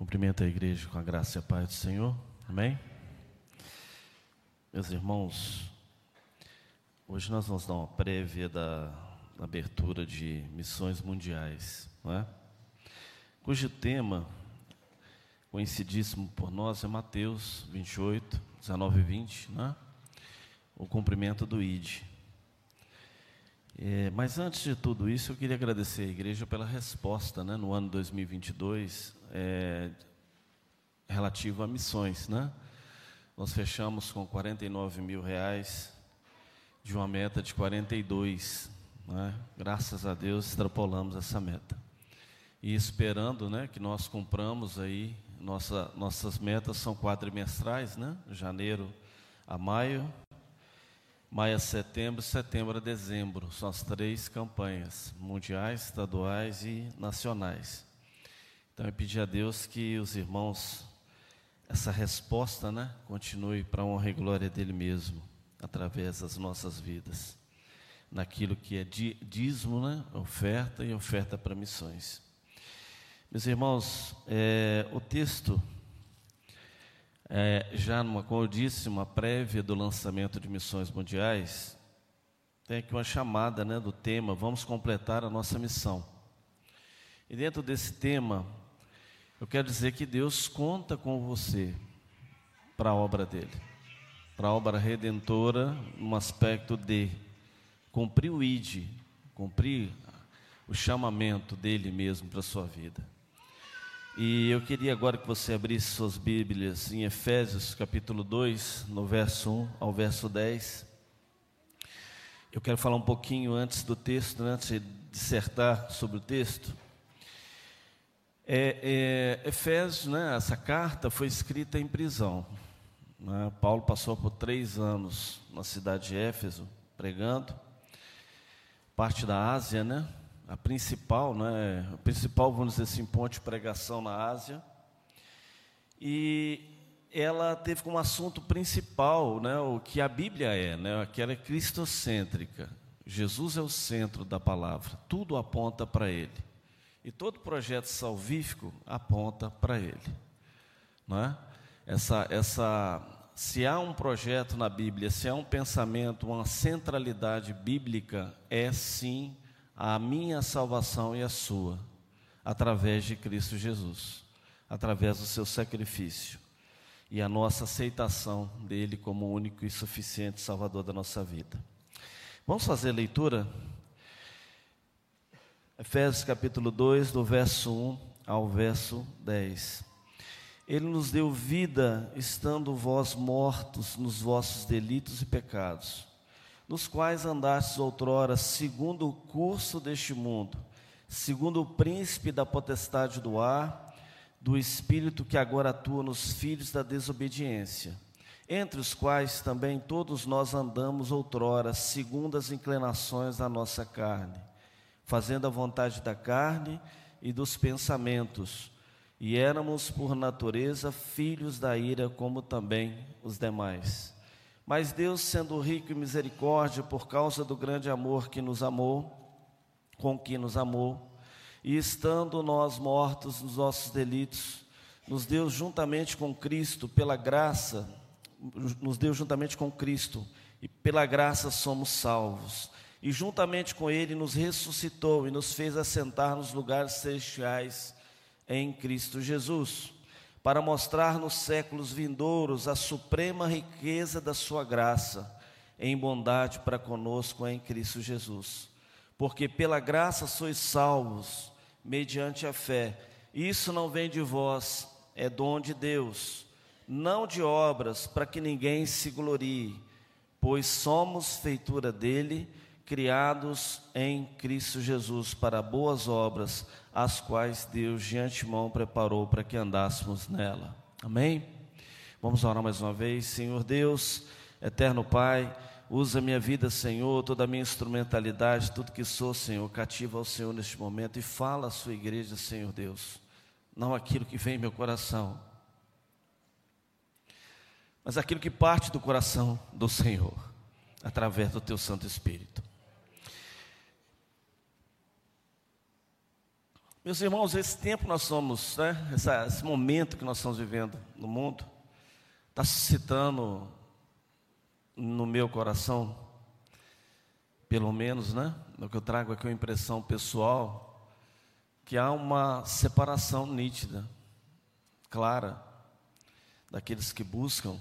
Cumprimento a igreja com a graça e a paz do Senhor. Amém? Meus irmãos, hoje nós vamos dar uma prévia da abertura de missões mundiais, não é? cujo tema, conhecidíssimo por nós, é Mateus 28, 19 e 20, né? o cumprimento do ID. É, mas antes de tudo isso, eu queria agradecer a igreja pela resposta né, no ano 2022 é, relativo a missões. Né? Nós fechamos com 49 mil reais de uma meta de 42. Né? Graças a Deus extrapolamos essa meta. E esperando né, que nós cumpramos aí, nossa, nossas metas são quadrimestrais, né? janeiro a maio, Maio a setembro, setembro a dezembro. São as três campanhas, mundiais, estaduais e nacionais. Então eu pedi a Deus que os irmãos, essa resposta, né, continue para a honra e glória dele mesmo, através das nossas vidas. Naquilo que é dízimo, né, oferta e oferta para missões. Meus irmãos, é, o texto é, já numa, como eu disse, uma prévia do lançamento de missões mundiais, tem aqui uma chamada né, do tema, vamos completar a nossa missão. E dentro desse tema, eu quero dizer que Deus conta com você para a obra dele, para a obra redentora, no aspecto de cumprir o ID, cumprir o chamamento dele mesmo para a sua vida. E eu queria agora que você abrisse suas Bíblias em Efésios capítulo 2, no verso 1 ao verso 10. Eu quero falar um pouquinho antes do texto, né, antes de dissertar sobre o texto. É, é, Efésios, né, essa carta foi escrita em prisão. Né? Paulo passou por três anos na cidade de Éfeso, pregando, parte da Ásia, né? A principal, né, a principal, vamos dizer assim, ponte de pregação na Ásia. E ela teve como assunto principal né, o que a Bíblia é, né, que ela é cristocêntrica. Jesus é o centro da palavra, tudo aponta para Ele. E todo projeto salvífico aponta para Ele. Não é? essa, essa, se há um projeto na Bíblia, se há um pensamento, uma centralidade bíblica, é sim a minha salvação e a sua, através de Cristo Jesus, através do seu sacrifício e a nossa aceitação dele como único e suficiente Salvador da nossa vida. Vamos fazer a leitura? Efésios capítulo 2, do verso 1 ao verso 10. Ele nos deu vida, estando vós mortos nos vossos delitos e pecados nos quais andastes outrora, segundo o curso deste mundo, segundo o príncipe da potestade do ar, do espírito que agora atua nos filhos da desobediência, entre os quais também todos nós andamos outrora, segundo as inclinações da nossa carne, fazendo a vontade da carne e dos pensamentos, e éramos por natureza filhos da ira, como também os demais. Mas Deus, sendo rico em misericórdia, por causa do grande amor que nos amou, com que nos amou, e estando nós mortos nos nossos delitos, nos deu juntamente com Cristo, pela graça, nos deu juntamente com Cristo, e pela graça somos salvos. E juntamente com Ele nos ressuscitou e nos fez assentar nos lugares celestiais em Cristo Jesus para mostrar nos séculos vindouros a suprema riqueza da Sua graça, em bondade para conosco em Cristo Jesus. Porque pela graça sois salvos, mediante a fé. Isso não vem de vós, é dom de Deus, não de obras, para que ninguém se glorie, pois somos feitura dele, criados em Cristo Jesus para boas obras, as quais Deus de antemão preparou para que andássemos nela. Amém? Vamos orar mais uma vez. Senhor Deus, eterno Pai, usa minha vida, Senhor, toda a minha instrumentalidade, tudo que sou, Senhor, cativa ao Senhor neste momento e fala à sua igreja, Senhor Deus, não aquilo que vem em meu coração, mas aquilo que parte do coração do Senhor, através do teu Santo Espírito. Meus irmãos, esse tempo nós somos, né? esse momento que nós estamos vivendo no mundo, está suscitando no meu coração, pelo menos, né? No que eu trago aqui uma impressão pessoal, que há uma separação nítida, clara, daqueles que buscam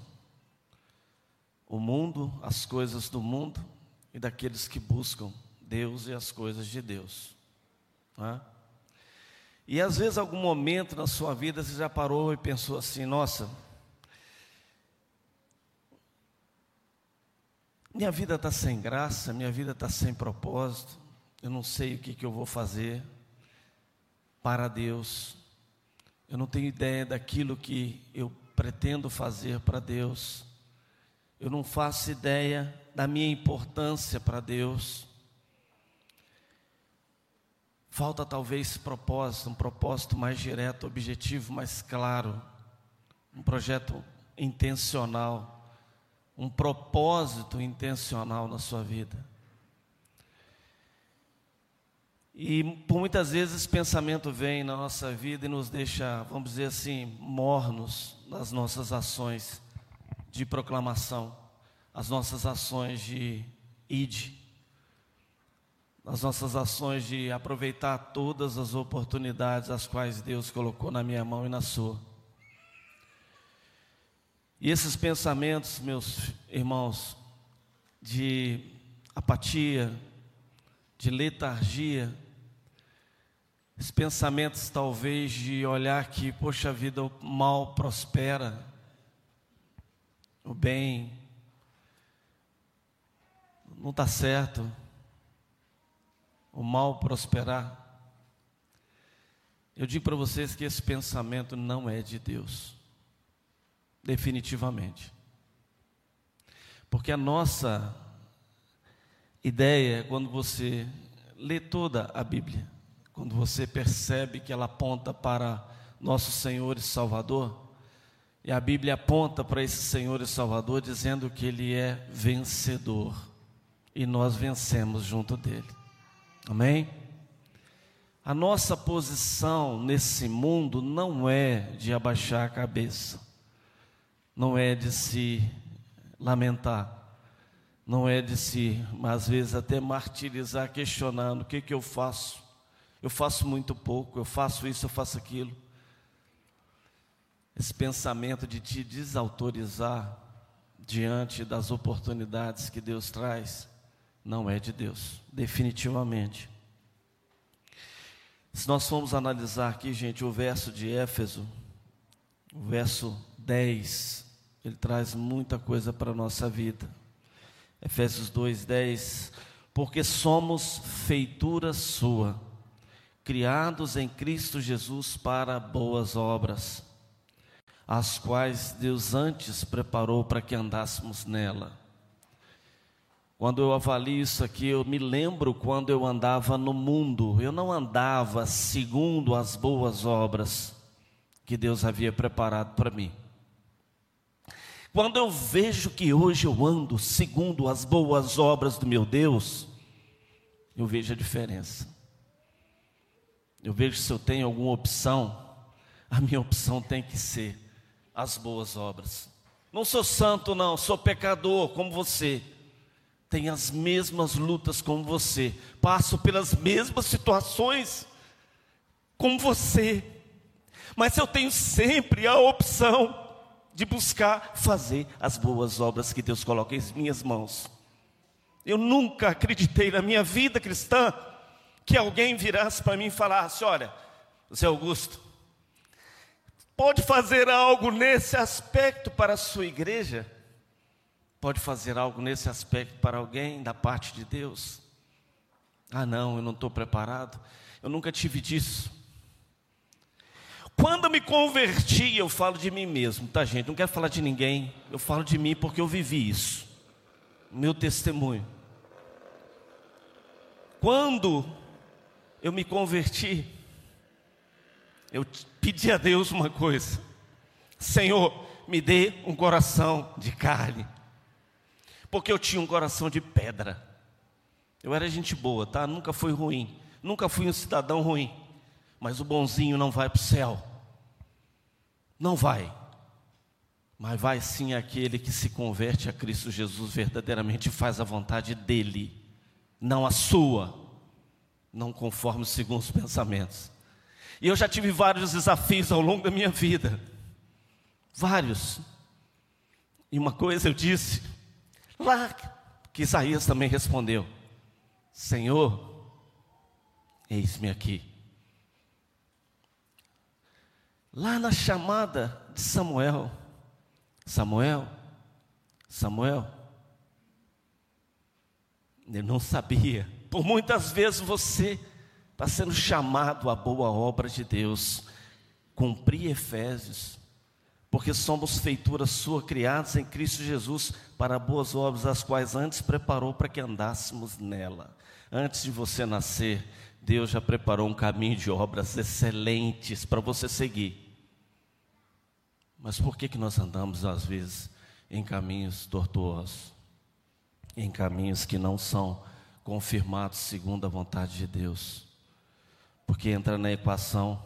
o mundo, as coisas do mundo, e daqueles que buscam Deus e as coisas de Deus. Né? E às vezes, algum momento na sua vida, você já parou e pensou assim: nossa, minha vida está sem graça, minha vida está sem propósito, eu não sei o que, que eu vou fazer para Deus, eu não tenho ideia daquilo que eu pretendo fazer para Deus, eu não faço ideia da minha importância para Deus. Falta talvez propósito, um propósito mais direto, objetivo, mais claro, um projeto intencional, um propósito intencional na sua vida. E por muitas vezes esse pensamento vem na nossa vida e nos deixa, vamos dizer assim, mornos nas nossas ações de proclamação, as nossas ações de ide, as nossas ações de aproveitar todas as oportunidades as quais Deus colocou na minha mão e na sua. E esses pensamentos, meus irmãos, de apatia, de letargia, esses pensamentos talvez de olhar que, poxa vida, o mal prospera, o bem não está certo, o mal prosperar. Eu digo para vocês que esse pensamento não é de Deus, definitivamente. Porque a nossa ideia, quando você lê toda a Bíblia, quando você percebe que ela aponta para nosso Senhor e Salvador, e a Bíblia aponta para esse Senhor e Salvador dizendo que Ele é vencedor, e nós vencemos junto dele. Amém? A nossa posição nesse mundo não é de abaixar a cabeça, não é de se lamentar, não é de se, às vezes, até martirizar, questionando: o que, que eu faço? Eu faço muito pouco, eu faço isso, eu faço aquilo. Esse pensamento de te desautorizar diante das oportunidades que Deus traz, não é de Deus, definitivamente. Se nós formos analisar aqui, gente, o verso de Éfeso, o verso 10, ele traz muita coisa para a nossa vida. Efésios 2, 10. Porque somos feitura sua, criados em Cristo Jesus para boas obras, as quais Deus antes preparou para que andássemos nela. Quando eu avalio isso aqui, eu me lembro quando eu andava no mundo, eu não andava segundo as boas obras que Deus havia preparado para mim. Quando eu vejo que hoje eu ando segundo as boas obras do meu Deus, eu vejo a diferença. Eu vejo se eu tenho alguma opção, a minha opção tem que ser as boas obras. Não sou santo, não, sou pecador como você tenho as mesmas lutas como você, passo pelas mesmas situações como você, mas eu tenho sempre a opção de buscar fazer as boas obras que Deus coloca em minhas mãos. Eu nunca acreditei na minha vida cristã que alguém virasse para mim e falasse: Olha, Zé Augusto, pode fazer algo nesse aspecto para a sua igreja? Pode fazer algo nesse aspecto para alguém da parte de Deus? Ah, não, eu não estou preparado. Eu nunca tive disso. Quando me converti, eu falo de mim mesmo, tá, gente? Não quero falar de ninguém. Eu falo de mim porque eu vivi isso. Meu testemunho. Quando eu me converti, eu pedi a Deus uma coisa: Senhor, me dê um coração de carne porque eu tinha um coração de pedra. Eu era gente boa, tá? Nunca fui ruim, nunca fui um cidadão ruim. mas o bonzinho não vai para o céu. Não vai. Mas vai sim aquele que se converte a Cristo Jesus verdadeiramente e faz a vontade dele, não a sua, não conforme segundo os pensamentos. E eu já tive vários desafios ao longo da minha vida. Vários. E uma coisa eu disse, lá que Isaías também respondeu: Senhor, eis-me aqui. Lá na chamada de Samuel, Samuel, Samuel, ele não sabia. Por muitas vezes você está sendo chamado à boa obra de Deus, cumprir Efésios, porque somos feituras sua, criados em Cristo Jesus para boas obras, as quais antes preparou para que andássemos nela. Antes de você nascer, Deus já preparou um caminho de obras excelentes para você seguir. Mas por que, que nós andamos, às vezes, em caminhos tortuosos, em caminhos que não são confirmados segundo a vontade de Deus? Porque entra na equação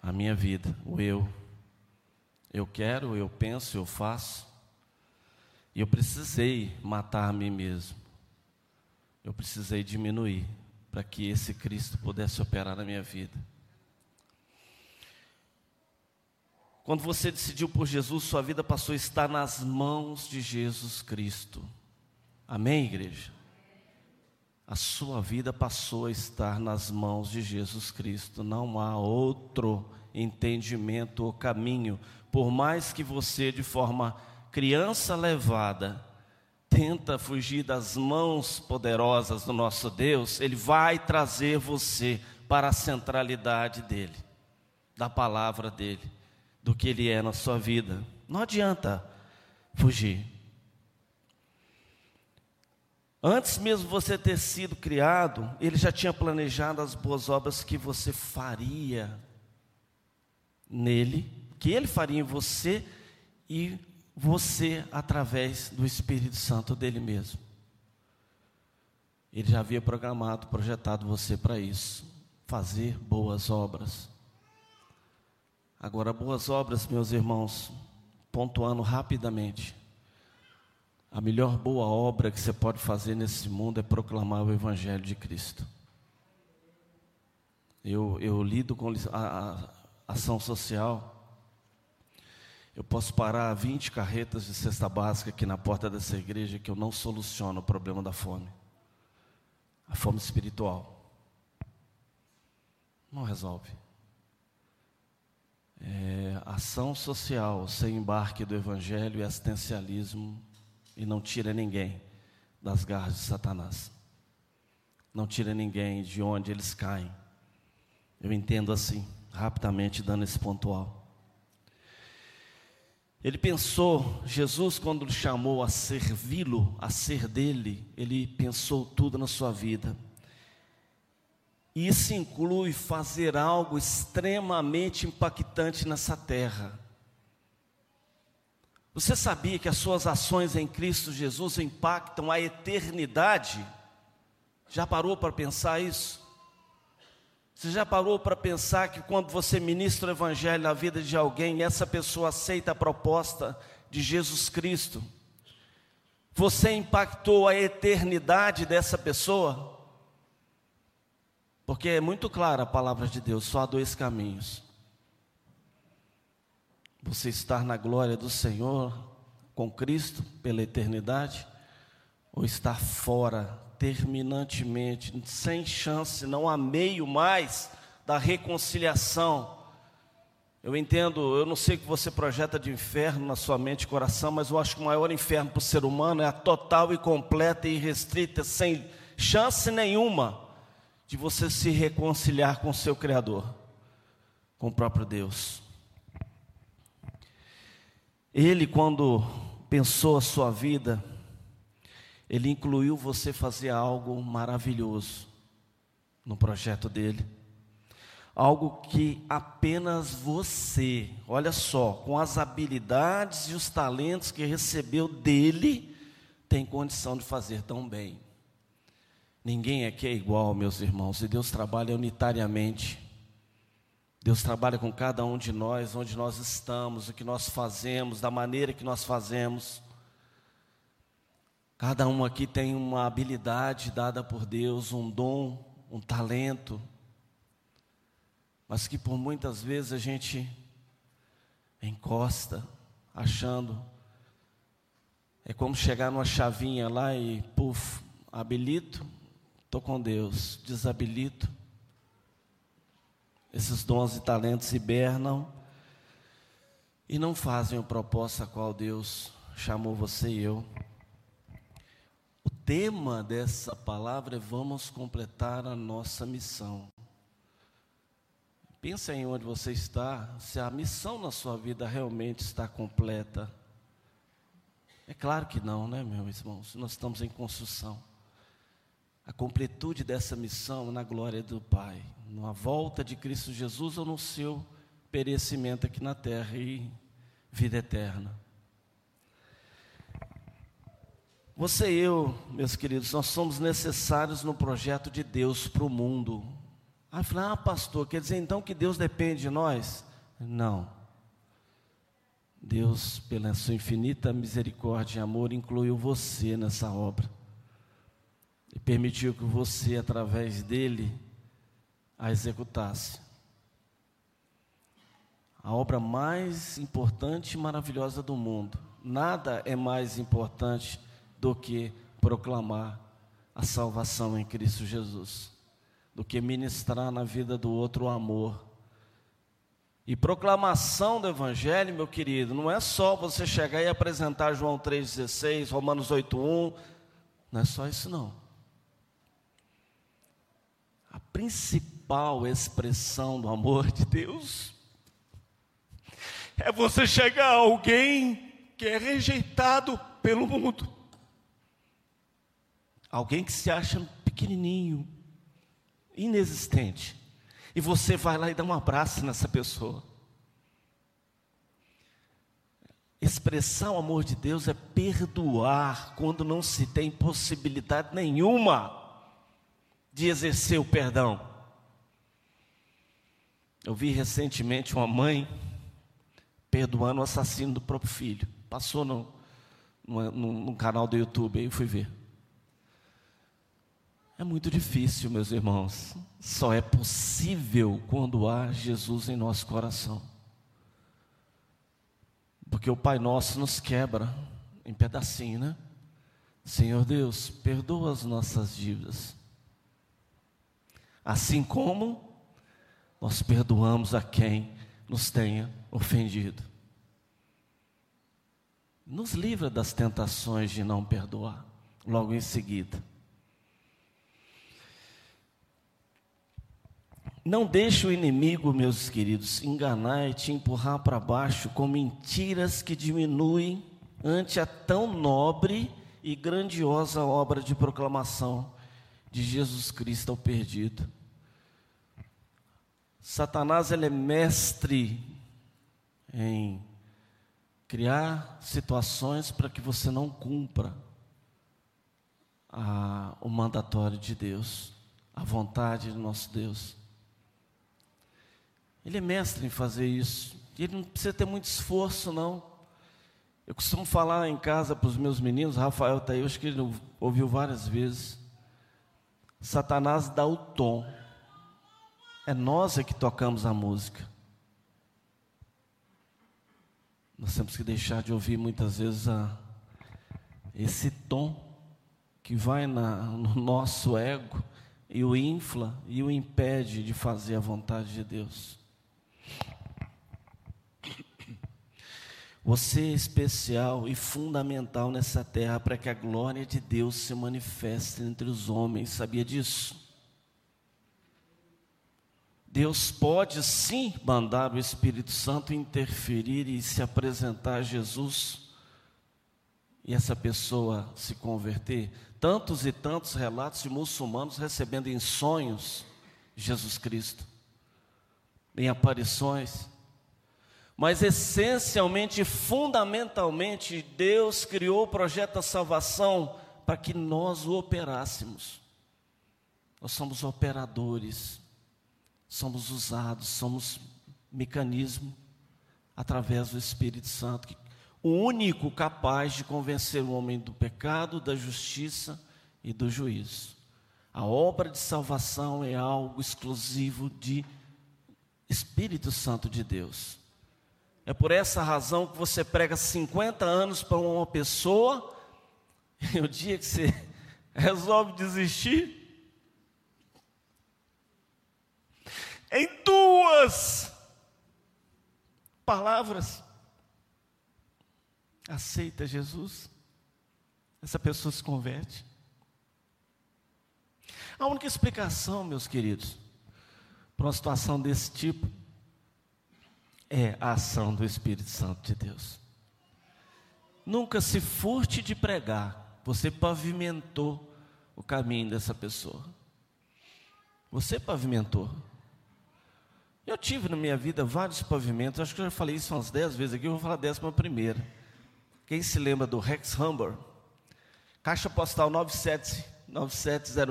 a minha vida, o eu, eu quero, eu penso, eu faço. E eu precisei matar a mim mesmo. Eu precisei diminuir para que esse Cristo pudesse operar na minha vida. Quando você decidiu por Jesus, sua vida passou a estar nas mãos de Jesus Cristo. Amém, igreja? A sua vida passou a estar nas mãos de Jesus Cristo. Não há outro entendimento ou caminho por mais que você, de forma criança levada, tenta fugir das mãos poderosas do nosso Deus, Ele vai trazer você para a centralidade dEle, da palavra dEle, do que Ele é na sua vida. Não adianta fugir. Antes mesmo você ter sido criado, Ele já tinha planejado as boas obras que você faria nele que Ele faria em você e você através do Espírito Santo dele mesmo. Ele já havia programado, projetado você para isso, fazer boas obras. Agora, boas obras, meus irmãos, pontuando rapidamente. A melhor boa obra que você pode fazer nesse mundo é proclamar o Evangelho de Cristo. Eu, eu lido com a, a ação social eu posso parar 20 carretas de cesta básica aqui na porta dessa igreja que eu não soluciono o problema da fome. A fome espiritual. Não resolve. É, ação social sem embarque do evangelho e assistencialismo e não tira ninguém das garras de Satanás. Não tira ninguém de onde eles caem. Eu entendo assim, rapidamente dando esse pontual. Ele pensou, Jesus, quando lhe chamou a servi-lo, a ser dele, ele pensou tudo na sua vida. E isso inclui fazer algo extremamente impactante nessa terra. Você sabia que as suas ações em Cristo Jesus impactam a eternidade? Já parou para pensar isso? Você já parou para pensar que quando você ministra o Evangelho na vida de alguém, essa pessoa aceita a proposta de Jesus Cristo? Você impactou a eternidade dessa pessoa? Porque é muito clara a palavra de Deus, só há dois caminhos. Você estar na glória do Senhor com Cristo pela eternidade, ou estar fora terminantemente, sem chance, não há meio mais da reconciliação. Eu entendo, eu não sei o que você projeta de inferno na sua mente e coração, mas eu acho que o maior inferno para o ser humano é a total e completa e irrestrita, sem chance nenhuma de você se reconciliar com o seu Criador, com o próprio Deus. Ele, quando pensou a sua vida, ele incluiu você fazer algo maravilhoso no projeto dele. Algo que apenas você, olha só, com as habilidades e os talentos que recebeu dele, tem condição de fazer tão bem. Ninguém aqui é igual, meus irmãos, e Deus trabalha unitariamente. Deus trabalha com cada um de nós, onde nós estamos, o que nós fazemos, da maneira que nós fazemos. Cada um aqui tem uma habilidade dada por Deus, um dom, um talento, mas que por muitas vezes a gente encosta, achando. É como chegar numa chavinha lá e, puf, habilito, estou com Deus, desabilito, esses dons e talentos hibernam e não fazem o propósito a qual Deus chamou você e eu. O tema dessa palavra é vamos completar a nossa missão. Pensa em onde você está, se a missão na sua vida realmente está completa. É claro que não, né, meus irmãos? Nós estamos em construção. A completude dessa missão na glória do Pai na volta de Cristo Jesus ou no seu perecimento aqui na terra e vida eterna. Você e eu, meus queridos, nós somos necessários no projeto de Deus para o mundo. Aí fala, ah, pastor, quer dizer então que Deus depende de nós? Não. Deus, pela sua infinita misericórdia e amor, incluiu você nessa obra. E permitiu que você, através dele, a executasse. A obra mais importante e maravilhosa do mundo. Nada é mais importante do que proclamar a salvação em Cristo Jesus, do que ministrar na vida do outro o amor. E proclamação do Evangelho, meu querido, não é só você chegar e apresentar João 3,16, Romanos 8,1, não é só isso não. A principal principal expressão do amor de Deus é você chegar a alguém que é rejeitado pelo mundo, alguém que se acha pequenininho, inexistente, e você vai lá e dá um abraço nessa pessoa. Expressar o amor de Deus é perdoar quando não se tem possibilidade nenhuma de exercer o perdão. Eu vi recentemente uma mãe perdoando o assassino do próprio filho. Passou no, canal do YouTube, aí eu fui ver. É muito difícil, meus irmãos. Só é possível quando há Jesus em nosso coração. Porque o Pai Nosso nos quebra em pedacinho, né? Senhor Deus, perdoa as nossas dívidas. Assim como nós perdoamos a quem nos tenha ofendido. Nos livra das tentações de não perdoar, logo em seguida. Não deixe o inimigo, meus queridos, enganar e te empurrar para baixo com mentiras que diminuem ante a tão nobre e grandiosa obra de proclamação de Jesus Cristo ao perdido. Satanás ele é mestre em criar situações para que você não cumpra a, o mandatório de Deus, a vontade do nosso Deus. Ele é mestre em fazer isso. Ele não precisa ter muito esforço, não. Eu costumo falar em casa para os meus meninos, Rafael está aí, acho que ele ouviu várias vezes. Satanás dá o tom. É nós é que tocamos a música. Nós temos que deixar de ouvir muitas vezes a, esse tom que vai na, no nosso ego e o infla e o impede de fazer a vontade de Deus. Você é especial e fundamental nessa terra para que a glória de Deus se manifeste entre os homens. Sabia disso? Deus pode sim mandar o Espírito Santo interferir e se apresentar a Jesus e essa pessoa se converter. Tantos e tantos relatos de muçulmanos recebendo em sonhos Jesus Cristo, em aparições. Mas essencialmente, fundamentalmente, Deus criou o projeto da salvação para que nós o operássemos. Nós somos operadores somos usados, somos mecanismo através do Espírito Santo, o único capaz de convencer o homem do pecado, da justiça e do juízo. A obra de salvação é algo exclusivo de Espírito Santo de Deus. É por essa razão que você prega 50 anos para uma pessoa, e o dia que você resolve desistir, em duas palavras, aceita Jesus, essa pessoa se converte. A única explicação, meus queridos, para uma situação desse tipo é a ação do Espírito Santo de Deus. Nunca se furte de pregar, você pavimentou o caminho dessa pessoa. Você pavimentou. Eu tive na minha vida vários pavimentos, acho que eu já falei isso umas dez vezes aqui, eu vou falar a décima primeira. Quem se lembra do Rex Humber? Caixa postal 97,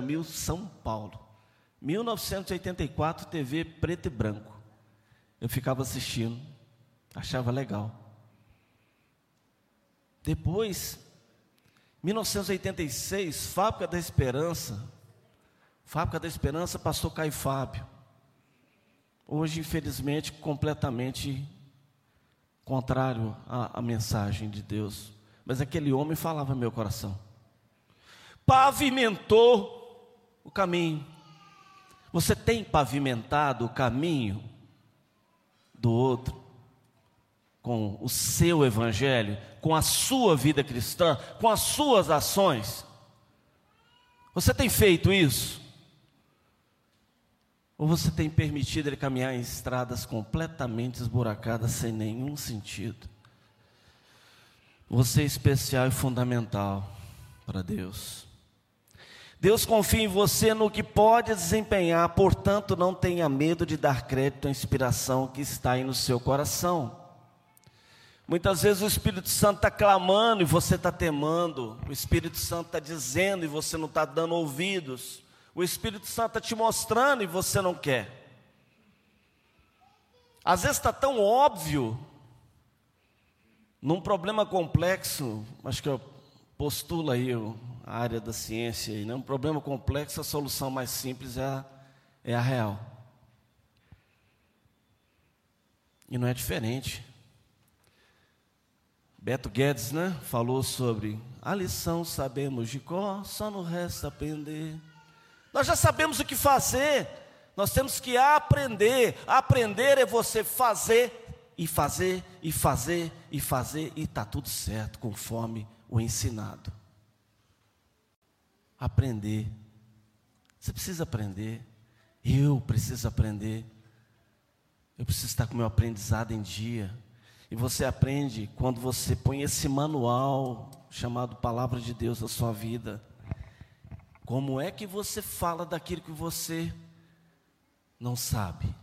mil, São Paulo. 1984, TV preto e branco. Eu ficava assistindo, achava legal. Depois, 1986, Fábrica da Esperança. Fábrica da Esperança passou Caio Fábio. Hoje, infelizmente, completamente contrário à, à mensagem de Deus. Mas aquele homem falava meu coração. Pavimentou o caminho. Você tem pavimentado o caminho do outro com o seu evangelho, com a sua vida cristã, com as suas ações? Você tem feito isso? Ou você tem permitido ele caminhar em estradas completamente esburacadas, sem nenhum sentido? Você é especial e fundamental para Deus. Deus confia em você no que pode desempenhar, portanto, não tenha medo de dar crédito à inspiração que está aí no seu coração. Muitas vezes o Espírito Santo está clamando e você está temando, o Espírito Santo está dizendo e você não está dando ouvidos. O Espírito Santo está te mostrando e você não quer. Às vezes está tão óbvio, num problema complexo, acho que eu postulo aí a área da ciência, aí, né? um problema complexo, a solução mais simples é a, é a real. E não é diferente. Beto Guedes né, falou sobre a lição sabemos de cor, só não resta aprender. Nós já sabemos o que fazer, nós temos que aprender. Aprender é você fazer e fazer e fazer e fazer e está tudo certo, conforme o ensinado. Aprender. Você precisa aprender. Eu preciso aprender. Eu preciso estar com meu aprendizado em dia. E você aprende quando você põe esse manual chamado Palavra de Deus na sua vida. Como é que você fala daquilo que você não sabe?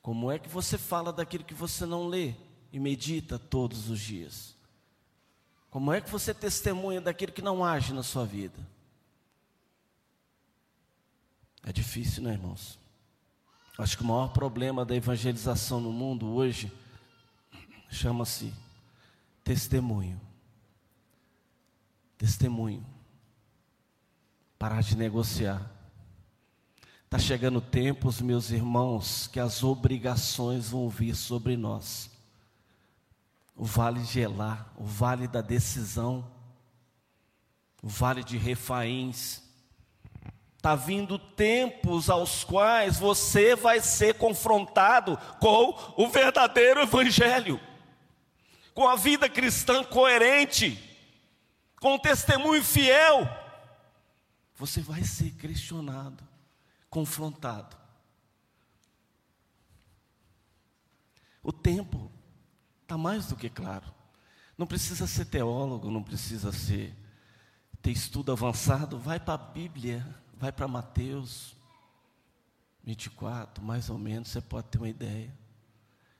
Como é que você fala daquilo que você não lê e medita todos os dias? Como é que você testemunha daquilo que não age na sua vida? É difícil, né, irmãos? Acho que o maior problema da evangelização no mundo hoje chama-se testemunho. Testemunho parar de negociar. Está chegando o tempo, meus irmãos, que as obrigações vão vir sobre nós. O vale de o vale da decisão, o vale de Refaíns. Está vindo tempos aos quais você vai ser confrontado com o verdadeiro Evangelho, com a vida cristã coerente, com o testemunho fiel você vai ser questionado, confrontado. O tempo está mais do que claro. Não precisa ser teólogo, não precisa ser ter estudo avançado. Vai para a Bíblia, vai para Mateus 24, mais ou menos, você pode ter uma ideia.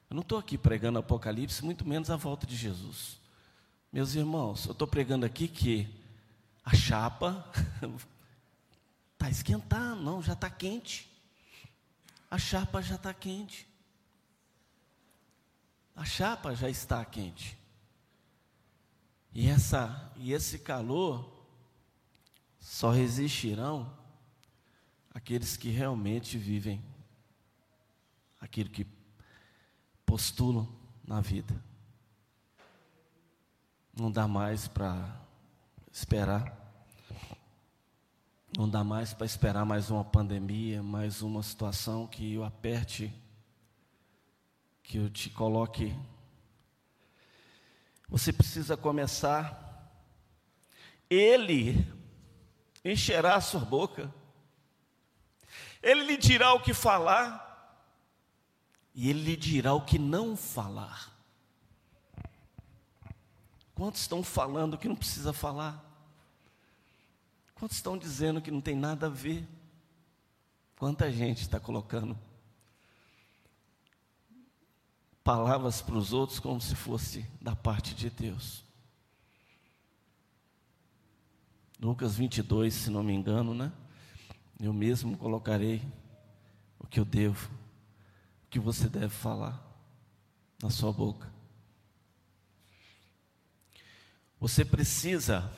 Eu não estou aqui pregando Apocalipse, muito menos a volta de Jesus. Meus irmãos, eu estou pregando aqui que a chapa Está esquentando, não, já está quente. A chapa já está quente. A chapa já está quente. E, essa, e esse calor só resistirão aqueles que realmente vivem aquilo que postulam na vida. Não dá mais para esperar. Não dá mais para esperar mais uma pandemia, mais uma situação que eu aperte, que eu te coloque. Você precisa começar. Ele encherá a sua boca. Ele lhe dirá o que falar. E ele lhe dirá o que não falar. Quantos estão falando que não precisa falar? Quantos estão dizendo que não tem nada a ver? Quanta gente está colocando palavras para os outros como se fosse da parte de Deus. Lucas 22, se não me engano, né? Eu mesmo colocarei o que eu devo, o que você deve falar na sua boca. Você precisa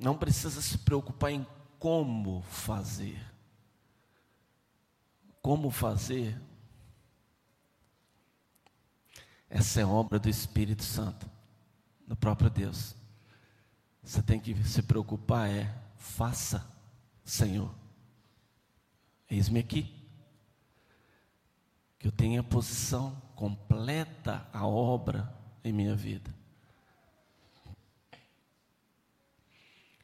não precisa se preocupar em como fazer. Como fazer? Essa é obra do Espírito Santo, do próprio Deus. Você tem que se preocupar é, faça, Senhor. Eis-me aqui. Que eu tenha posição completa a obra em minha vida.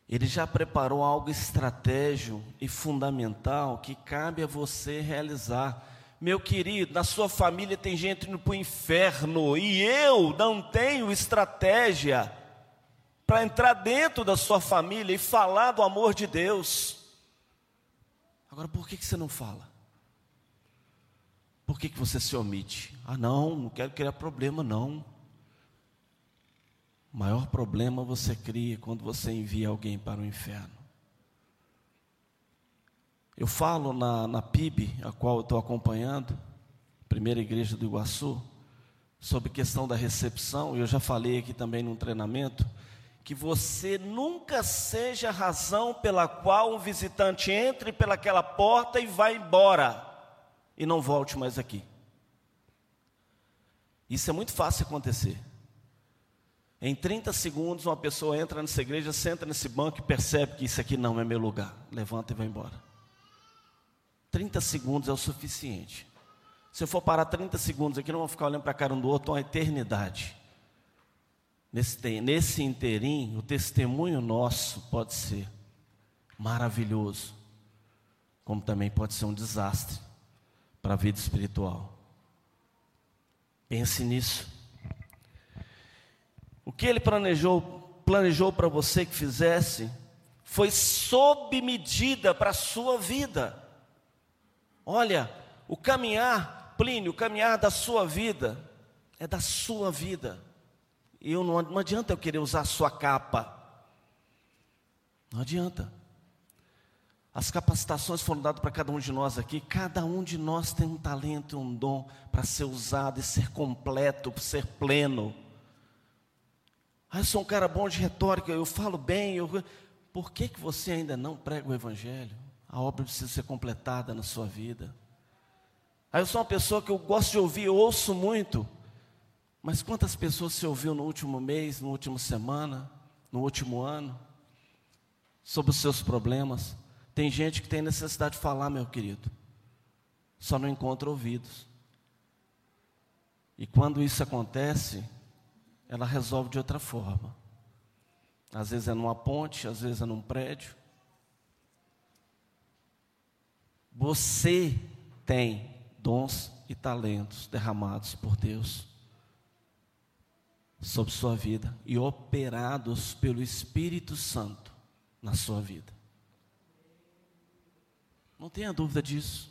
Ele já preparou algo estratégico e fundamental que cabe a você realizar. Meu querido, na sua família tem gente indo para o inferno e eu não tenho estratégia para entrar dentro da sua família e falar do amor de Deus. Agora, por que, que você não fala? Por que, que você se omite? Ah, não, não quero criar problema, não. O maior problema você cria quando você envia alguém para o inferno. Eu falo na, na PIB, a qual eu estou acompanhando, Primeira Igreja do Iguaçu, sobre questão da recepção, e eu já falei aqui também num treinamento, que você nunca seja a razão pela qual um visitante entre pelaquela porta e vá embora e não volte mais aqui. Isso é muito fácil acontecer. Em 30 segundos, uma pessoa entra nessa igreja, senta nesse banco e percebe que isso aqui não é meu lugar. Levanta e vai embora. 30 segundos é o suficiente. Se eu for parar 30 segundos aqui, não vou ficar olhando para a cara um do outro uma eternidade. Nesse, nesse interim, o testemunho nosso pode ser maravilhoso, como também pode ser um desastre para a vida espiritual. Pense nisso. O que ele planejou, planejou para você que fizesse, foi sob medida para a sua vida. Olha, o caminhar, Plínio, o caminhar da sua vida, é da sua vida. Eu não, não adianta eu querer usar a sua capa. Não adianta. As capacitações foram dadas para cada um de nós aqui. Cada um de nós tem um talento um dom para ser usado e ser completo, ser pleno. Ah, eu sou um cara bom de retórica, eu falo bem. Eu... Por que, que você ainda não prega o Evangelho? A obra precisa ser completada na sua vida. Ah, eu sou uma pessoa que eu gosto de ouvir, eu ouço muito. Mas quantas pessoas você ouviu no último mês, na última semana, no último ano? Sobre os seus problemas? Tem gente que tem necessidade de falar, meu querido. Só não encontra ouvidos. E quando isso acontece, ela resolve de outra forma. Às vezes é numa ponte, às vezes é num prédio. Você tem dons e talentos derramados por Deus sobre sua vida e operados pelo Espírito Santo na sua vida. Não tenha dúvida disso.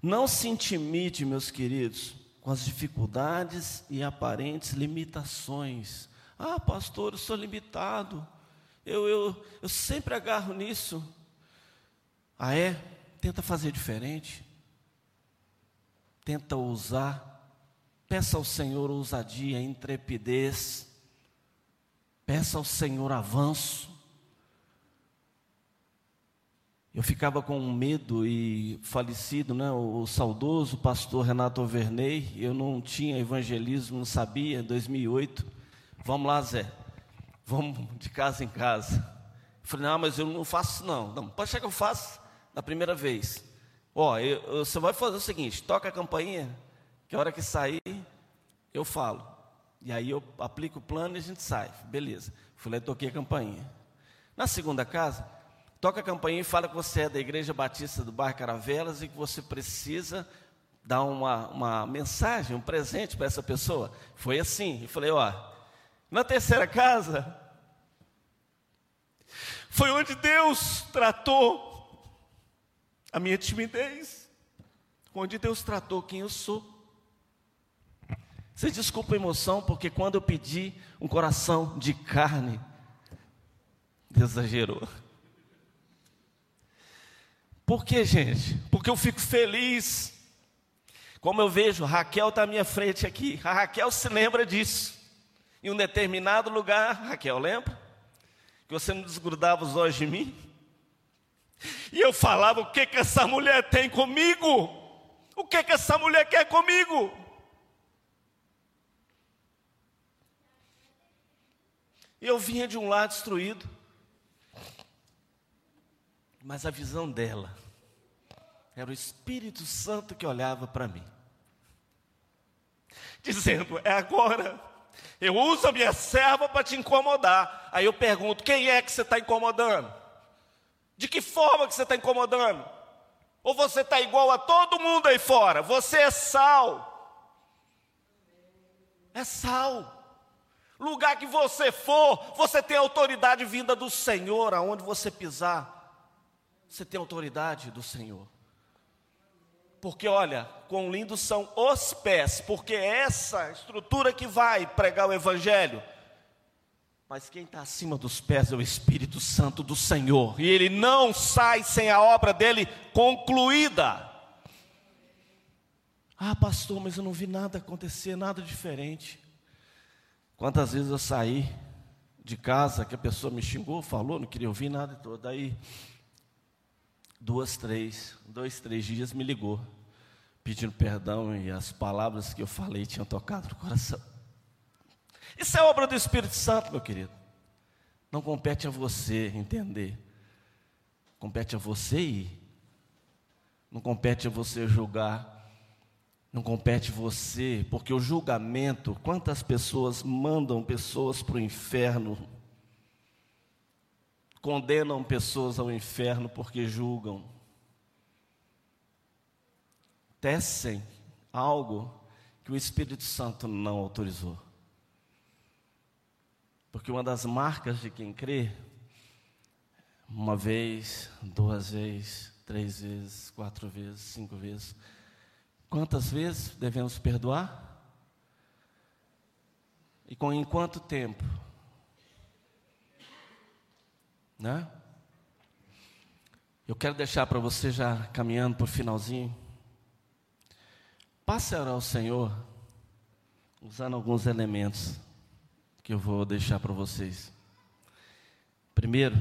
Não se intimide, meus queridos, com as dificuldades e aparentes limitações. Ah, pastor, eu sou limitado. Eu, eu, eu sempre agarro nisso. Ah, é? Tenta fazer diferente. tenta usar, peça ao Senhor ousadia, intrepidez, peça ao Senhor avanço. Eu ficava com medo e falecido, né, o saudoso pastor Renato Overney, eu não tinha evangelismo, não sabia, em 2008. Vamos lá, Zé, vamos de casa em casa. Eu falei, não, mas eu não faço não. Não, pode ser que eu faça na primeira vez. Ó, eu, você vai fazer o seguinte, toca a campainha, que a hora que sair, eu falo. E aí eu aplico o plano e a gente sai. Beleza. Fui toquei a campainha. Na segunda casa, toca a campainha e fala que você é da Igreja Batista do Bairro Caravelas e que você precisa dar uma, uma mensagem, um presente para essa pessoa. Foi assim. Eu falei, ó, na terceira casa, foi onde Deus tratou a minha timidez, onde Deus tratou quem eu sou. Você desculpa a emoção, porque quando eu pedi um coração de carne, exagerou. Por que, gente? Porque eu fico feliz. Como eu vejo, Raquel está à minha frente aqui. A Raquel se lembra disso. Em um determinado lugar, Raquel, lembra? Que você não desgrudava os olhos de mim? E eu falava: o que que essa mulher tem comigo? O que que essa mulher quer comigo? E eu vinha de um lar destruído. Mas a visão dela era o Espírito Santo que olhava para mim, dizendo: É agora. Eu uso a minha serva para te incomodar. Aí eu pergunto: Quem é que você está incomodando? De que forma que você está incomodando? Ou você está igual a todo mundo aí fora? Você é sal. É sal. Lugar que você for, você tem autoridade vinda do Senhor, aonde você pisar, você tem autoridade do Senhor. Porque olha, quão lindos são os pés, porque é essa estrutura que vai pregar o Evangelho. Mas quem está acima dos pés é o Espírito Santo do Senhor, e ele não sai sem a obra dele concluída. Ah, pastor, mas eu não vi nada acontecer, nada diferente. Quantas vezes eu saí de casa que a pessoa me xingou, falou, não queria ouvir nada e tudo. Daí, duas, três, dois, três dias me ligou, pedindo perdão e as palavras que eu falei tinham tocado no coração. Isso é obra do Espírito Santo, meu querido. Não compete a você entender, compete a você ir. Não compete a você julgar, não compete você, porque o julgamento, quantas pessoas mandam pessoas para o inferno, condenam pessoas ao inferno porque julgam, tecem algo que o Espírito Santo não autorizou. Porque uma das marcas de quem crê, uma vez, duas vezes, três vezes, quatro vezes, cinco vezes, Quantas vezes devemos perdoar? E com em quanto tempo? Né? Eu quero deixar para você já caminhando para o finalzinho. Passe a orar ao Senhor, usando alguns elementos que eu vou deixar para vocês. Primeiro,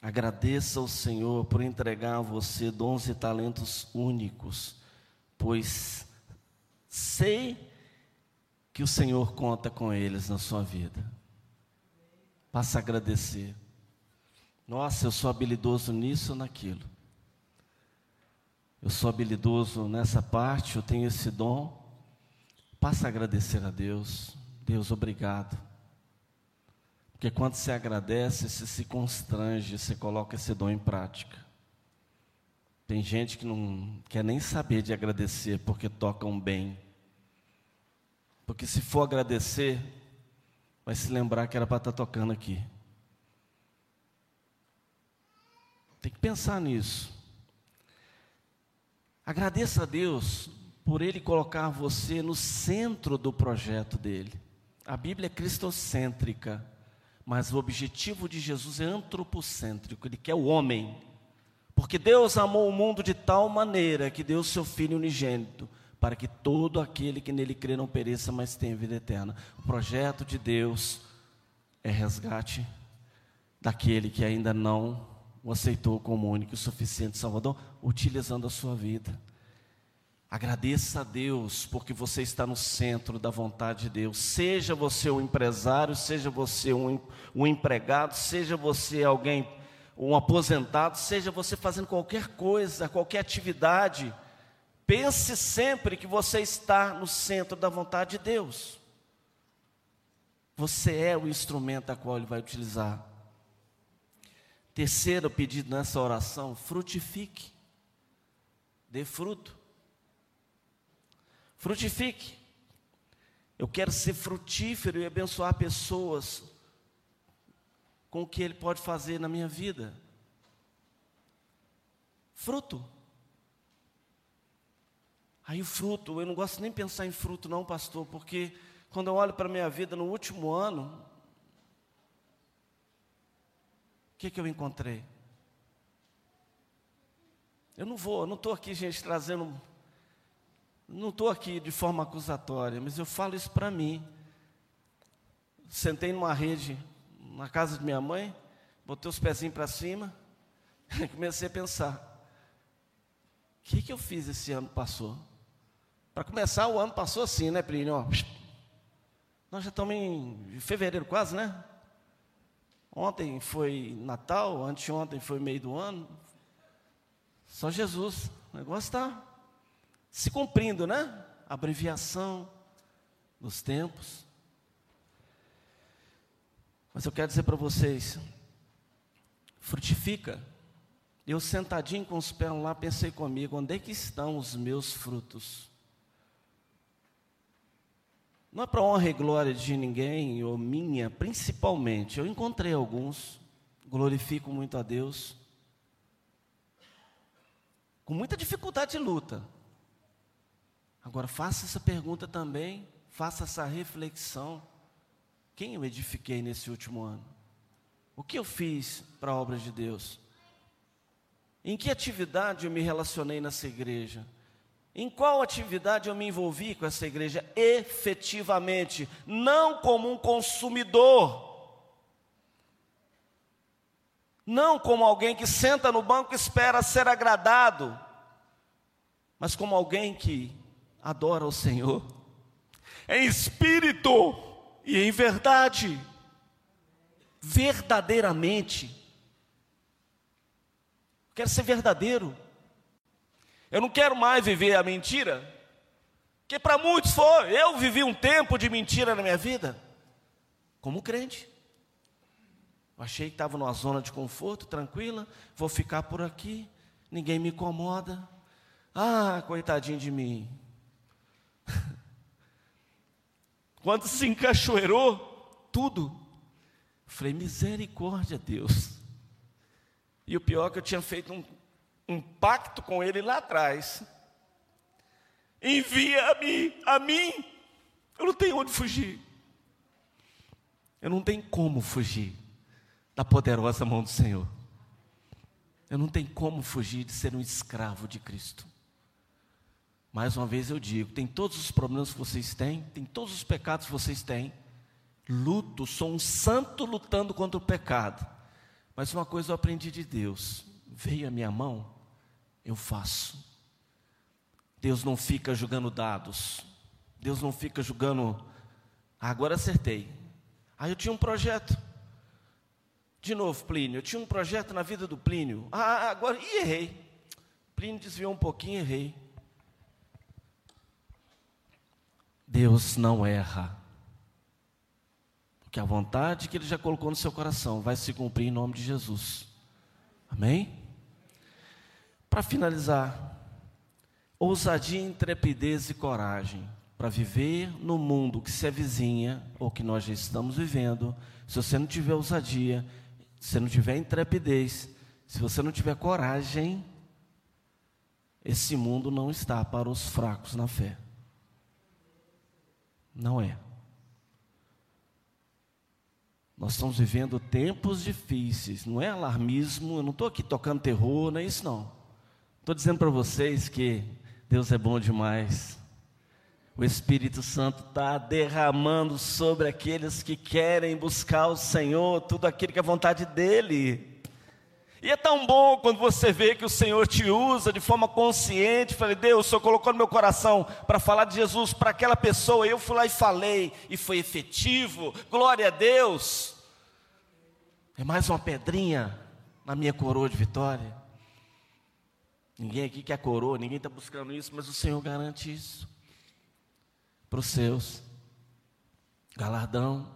agradeça ao Senhor por entregar a você dons e talentos únicos pois sei que o Senhor conta com eles na sua vida. Passa a agradecer. Nossa, eu sou habilidoso nisso ou naquilo. Eu sou habilidoso nessa parte, eu tenho esse dom. Passa a agradecer a Deus. Deus, obrigado. Porque quando você agradece, você se constrange, você coloca esse dom em prática. Tem gente que não quer nem saber de agradecer porque tocam bem. Porque se for agradecer, vai se lembrar que era para estar tá tocando aqui. Tem que pensar nisso. Agradeça a Deus por Ele colocar você no centro do projeto dele. A Bíblia é cristocêntrica, mas o objetivo de Jesus é antropocêntrico. Ele quer o homem porque Deus amou o mundo de tal maneira que deu seu Filho unigênito, para que todo aquele que nele crê não pereça, mas tenha vida eterna. O projeto de Deus é resgate daquele que ainda não o aceitou como único e suficiente Salvador, utilizando a sua vida. Agradeça a Deus porque você está no centro da vontade de Deus. Seja você um empresário, seja você um, um empregado, seja você alguém, um aposentado, seja você fazendo qualquer coisa, qualquer atividade. Pense sempre que você está no centro da vontade de Deus. Você é o instrumento a qual Ele vai utilizar. Terceiro pedido nessa oração: frutifique, dê fruto. Frutifique. Eu quero ser frutífero e abençoar pessoas com o que Ele pode fazer na minha vida. Fruto. Aí o fruto, eu não gosto nem pensar em fruto, não, pastor, porque quando eu olho para a minha vida no último ano, o que, que eu encontrei? Eu não vou, eu não estou aqui, gente, trazendo não estou aqui de forma acusatória, mas eu falo isso para mim. Sentei numa rede na casa de minha mãe, botei os pezinhos para cima e comecei a pensar: o que, que eu fiz esse ano passou? Para começar, o ano passou assim, né, Plínio? Nós já estamos em fevereiro quase, né? Ontem foi Natal, anteontem foi meio do ano. Só Jesus. O negócio está se cumprindo, né? Abreviação dos tempos. Mas eu quero dizer para vocês, frutifica. Eu sentadinho com os pés lá, pensei comigo, onde é que estão os meus frutos? Não é para honra e glória de ninguém, ou minha, principalmente. Eu encontrei alguns, glorifico muito a Deus. Com muita dificuldade e luta, Agora, faça essa pergunta também, faça essa reflexão. Quem eu edifiquei nesse último ano? O que eu fiz para a obra de Deus? Em que atividade eu me relacionei nessa igreja? Em qual atividade eu me envolvi com essa igreja efetivamente, não como um consumidor, não como alguém que senta no banco e espera ser agradado, mas como alguém que adora o Senhor, em espírito e em verdade, verdadeiramente. Quero ser verdadeiro. Eu não quero mais viver a mentira, que para muitos foi. Eu vivi um tempo de mentira na minha vida, como crente. Eu achei que estava numa zona de conforto, tranquila, vou ficar por aqui, ninguém me incomoda. Ah, coitadinho de mim. Quando se encachoeirou, tudo. Falei, misericórdia, Deus. E o pior é que eu tinha feito um, um pacto com ele lá atrás. Envia-me a mim. Eu não tenho onde fugir. Eu não tenho como fugir da poderosa mão do Senhor. Eu não tenho como fugir de ser um escravo de Cristo. Mais uma vez eu digo: tem todos os problemas que vocês têm, tem todos os pecados que vocês têm. Luto, sou um santo lutando contra o pecado. Mas uma coisa eu aprendi de Deus: veio a minha mão, eu faço. Deus não fica julgando dados, Deus não fica julgando. Ah, agora acertei. Aí eu tinha um projeto. De novo, Plínio, eu tinha um projeto na vida do Plínio. Ah, agora, e errei. Plínio desviou um pouquinho, errei. Deus não erra. Porque a vontade que Ele já colocou no seu coração vai se cumprir em nome de Jesus. Amém? Para finalizar, ousadia, intrepidez e coragem para viver no mundo que se avizinha ou que nós já estamos vivendo. Se você não tiver ousadia, se você não tiver intrepidez, se você não tiver coragem, esse mundo não está para os fracos na fé. Não é. Nós estamos vivendo tempos difíceis, não é alarmismo, eu não estou aqui tocando terror, não é isso não. Estou dizendo para vocês que Deus é bom demais. O Espírito Santo está derramando sobre aqueles que querem buscar o Senhor, tudo aquilo que é vontade dEle. E é tão bom quando você vê que o Senhor te usa de forma consciente. Falei, Deus, o Senhor colocou no meu coração para falar de Jesus para aquela pessoa. Eu fui lá e falei, e foi efetivo. Glória a Deus. É mais uma pedrinha na minha coroa de vitória. Ninguém aqui quer coroa, ninguém está buscando isso, mas o Senhor garante isso para os seus. Galardão.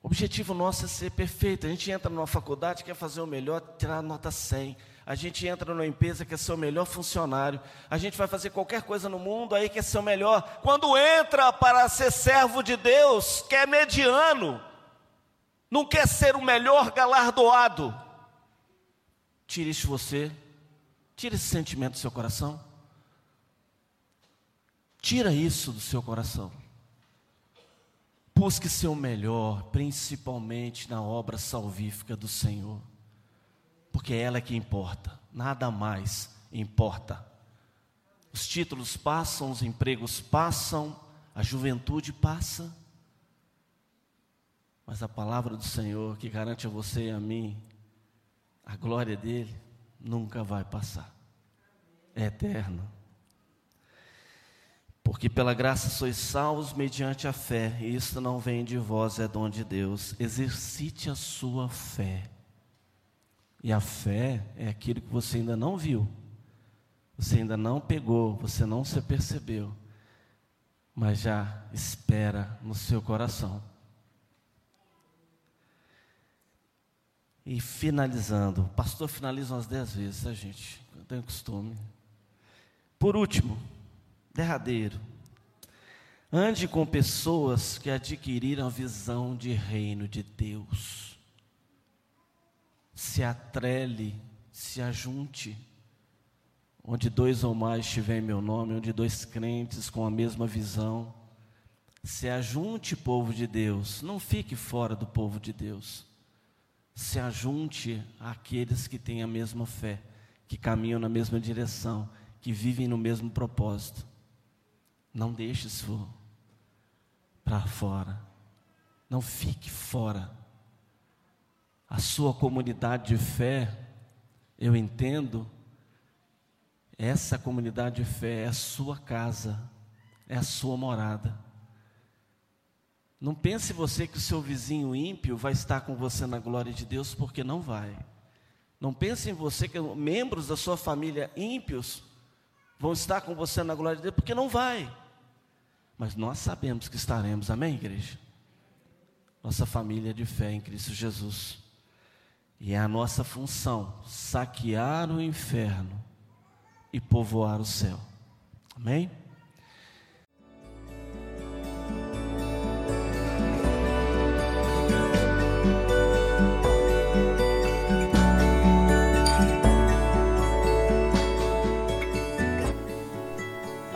O objetivo nosso é ser perfeito. A gente entra numa faculdade, quer fazer o melhor, tirar nota 100. A gente entra numa empresa, quer ser o melhor funcionário. A gente vai fazer qualquer coisa no mundo, aí quer ser o melhor. Quando entra para ser servo de Deus, quer mediano. Não quer ser o melhor galardoado. Tire isso de você. Tire esse sentimento do seu coração. Tira isso do seu coração. Busque ser o melhor, principalmente na obra salvífica do Senhor, porque é ela que importa, nada mais importa. Os títulos passam, os empregos passam, a juventude passa, mas a palavra do Senhor que garante a você e a mim a glória dele nunca vai passar, é eterno. Porque pela graça sois salvos mediante a fé, e isso não vem de vós, é dom de Deus. Exercite a sua fé. E a fé é aquilo que você ainda não viu, você ainda não pegou, você não se percebeu, mas já espera no seu coração. E finalizando, o pastor finaliza umas dez vezes, a gente? Eu tenho costume. Por último, derradeiro. Ande com pessoas que adquiriram a visão de reino de Deus. Se atrele, se ajunte. Onde dois ou mais tiver meu nome, onde dois crentes com a mesma visão. Se ajunte, povo de Deus. Não fique fora do povo de Deus. Se ajunte àqueles que têm a mesma fé, que caminham na mesma direção, que vivem no mesmo propósito. Não deixe isso para fora. Não fique fora. A sua comunidade de fé, eu entendo, essa comunidade de fé é a sua casa, é a sua morada. Não pense você que o seu vizinho ímpio vai estar com você na glória de Deus, porque não vai. Não pense em você que membros da sua família ímpios vão estar com você na glória de Deus, porque não vai. Mas nós sabemos que estaremos, amém, igreja? Nossa família de fé em Cristo Jesus. E é a nossa função saquear o inferno e povoar o céu. Amém?